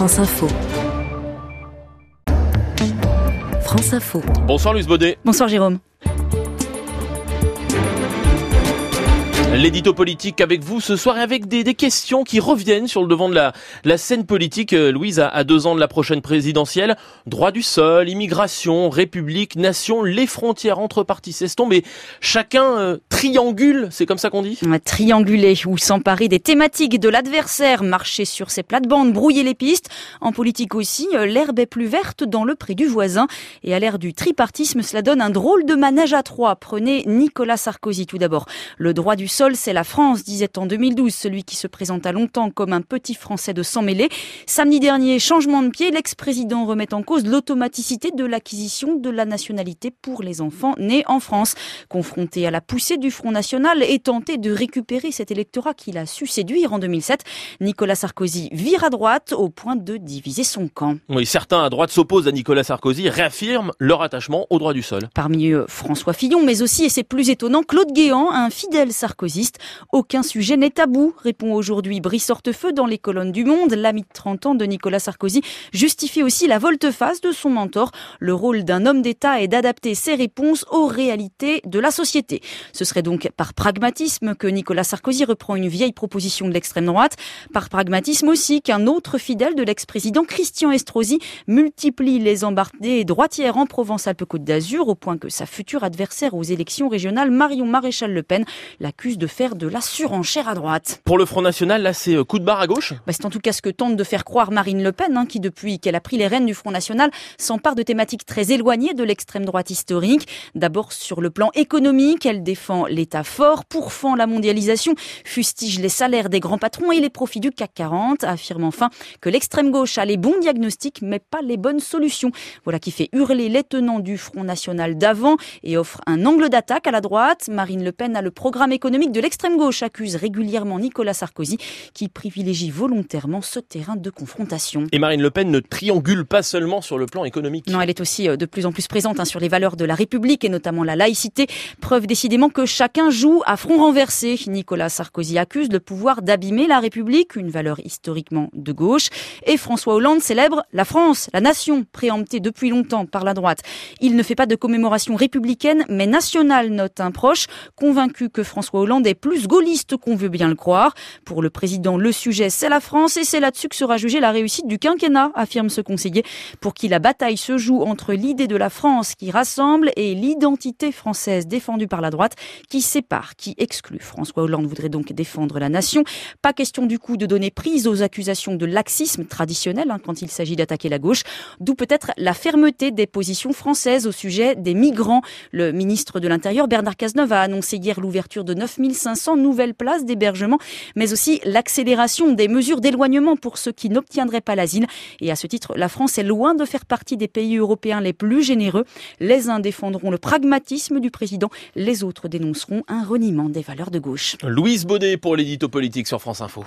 France Info. France Info. Bonsoir Luce Baudet. Bonsoir Jérôme. L'édito politique avec vous ce soir et avec des, des, questions qui reviennent sur le devant de la, la scène politique. Euh, Louise, à, à, deux ans de la prochaine présidentielle, droit du sol, immigration, république, nation, les frontières entre partis s'estompent et chacun euh, triangule, c'est comme ça qu'on dit? Trianguler ou s'emparer des thématiques de l'adversaire, marcher sur ses plates-bandes, brouiller les pistes. En politique aussi, euh, l'herbe est plus verte dans le pré du voisin. Et à l'ère du tripartisme, cela donne un drôle de manège à trois. Prenez Nicolas Sarkozy tout d'abord. Le droit du sol, c'est la France, disait en 2012 celui qui se présenta longtemps comme un petit Français de sang mêlé. Samedi dernier, changement de pied, l'ex-président remet en cause l'automaticité de l'acquisition de la nationalité pour les enfants nés en France. Confronté à la poussée du Front National et tenté de récupérer cet électorat qu'il a su séduire en 2007, Nicolas Sarkozy vire à droite au point de diviser son camp. Oui, certains à droite s'opposent à Nicolas Sarkozy, réaffirment leur attachement au droit du sol. Parmi eux, François Fillon, mais aussi, et c'est plus étonnant, Claude Guéant, un fidèle Sarkozy aucun sujet n'est tabou, répond aujourd'hui Brice Hortefeux dans les colonnes du Monde. L'ami de 30 ans de Nicolas Sarkozy justifie aussi la volte-face de son mentor. Le rôle d'un homme d'État est d'adapter ses réponses aux réalités de la société. Ce serait donc par pragmatisme que Nicolas Sarkozy reprend une vieille proposition de l'extrême droite. Par pragmatisme aussi qu'un autre fidèle de l'ex-président Christian Estrosi multiplie les embardées droitières en Provence-Alpes-Côte d'Azur au point que sa future adversaire aux élections régionales, Marion Maréchal Le Pen, l'accuse de faire de la surenchère à droite. Pour le Front National, là, c'est euh, coup de barre à gauche? Bah, C'est en tout cas ce que tente de faire croire Marine Le Pen, hein, qui depuis qu'elle a pris les rênes du Front National, s'empare de thématiques très éloignées de l'extrême droite historique. D'abord sur le plan économique, elle défend l'État fort, pourfend la mondialisation, fustige les salaires des grands patrons et les profits du CAC 40, affirme enfin que l'extrême gauche a les bons diagnostics mais pas les bonnes solutions. Voilà qui fait hurler les tenants du Front National d'avant et offre un angle d'attaque à la droite. Marine Le Pen a le programme économique de l'extrême gauche accuse régulièrement Nicolas Sarkozy qui privilégie volontairement ce terrain de confrontation. Et Marine Le Pen ne triangule pas seulement sur le plan économique. Non, elle est aussi euh, de plus en plus présente hein, sur les valeurs de la République et notamment la laïcité. Preuve décidément que chacun joue à front renversé. Nicolas Sarkozy accuse le pouvoir d'abîmer la République, une valeur historiquement de gauche. Et François Hollande célèbre la France, la nation, préemptée depuis longtemps par la droite. Il ne fait pas de commémoration républicaine, mais nationale, note un proche, convaincu que François Hollande est plus gaulliste qu'on veut bien le croire. Pour le président, le sujet, c'est la France et c'est là-dessus que sera jugée la réussite du quinquennat, affirme ce conseiller, pour qui la bataille se joue entre l'idée de la France qui rassemble et l'identité française défendue par la droite qui sépare, qui exclut. François Hollande voudrait donc défendre la nation. Pas question du coup de donner prise aux accusations de laxisme traditionnel hein, quand il s'agit d'attaquer la gauche, d'où peut-être la fermeté des positions françaises au sujet des migrants. Le ministre de l'Intérieur, Bernard Cazeneuve, a annoncé hier l'ouverture de 9 500 nouvelles places d'hébergement, mais aussi l'accélération des mesures d'éloignement pour ceux qui n'obtiendraient pas l'asile. Et à ce titre, la France est loin de faire partie des pays européens les plus généreux. Les uns défendront le pragmatisme du président, les autres dénonceront un reniement des valeurs de gauche. Louise Baudet pour l'édito politique sur France Info.